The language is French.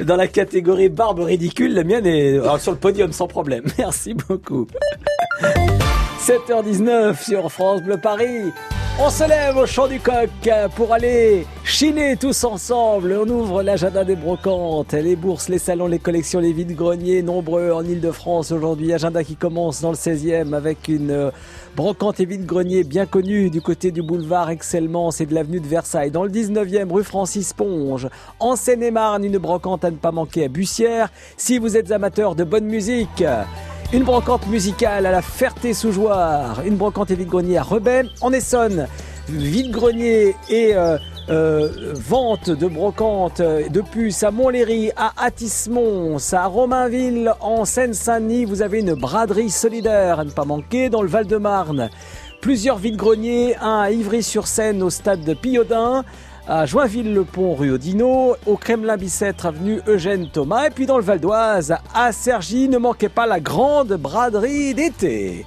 Dans la catégorie barbe ridicule, la mienne est sur le podium sans problème. Merci beaucoup. 7h19 sur France Bleu Paris. On se lève au champ du coq pour aller chiner tous ensemble. On ouvre l'agenda des brocantes, les bourses, les salons, les collections, les vides-greniers, nombreux en Ile-de-France aujourd'hui. Agenda qui commence dans le 16e avec une euh, brocante et vide-grenier bien connue du côté du boulevard Excelmans et de l'avenue de Versailles. Dans le 19e, rue Francis Ponge. En Seine-et-Marne, une brocante à ne pas manquer à Bussière. Si vous êtes amateur de bonne musique, une brocante musicale à la Ferté-sous-Jouarre, une brocante et vide-grenier à Rebais, en Essonne, vide-grenier et euh, euh, vente de brocantes, de puces à Montlhéry, à Atismons, à Romainville, en Seine-Saint-Denis, vous avez une braderie solidaire à ne pas manquer dans le Val-de-Marne. Plusieurs vide-greniers, un à Ivry-sur-Seine au stade de Pillodin, à Joinville-le-Pont, rue Odino, au Kremlin-Bicêtre, avenue Eugène Thomas, et puis dans le Val d'Oise, à Cergy, ne manquez pas la grande braderie d'été.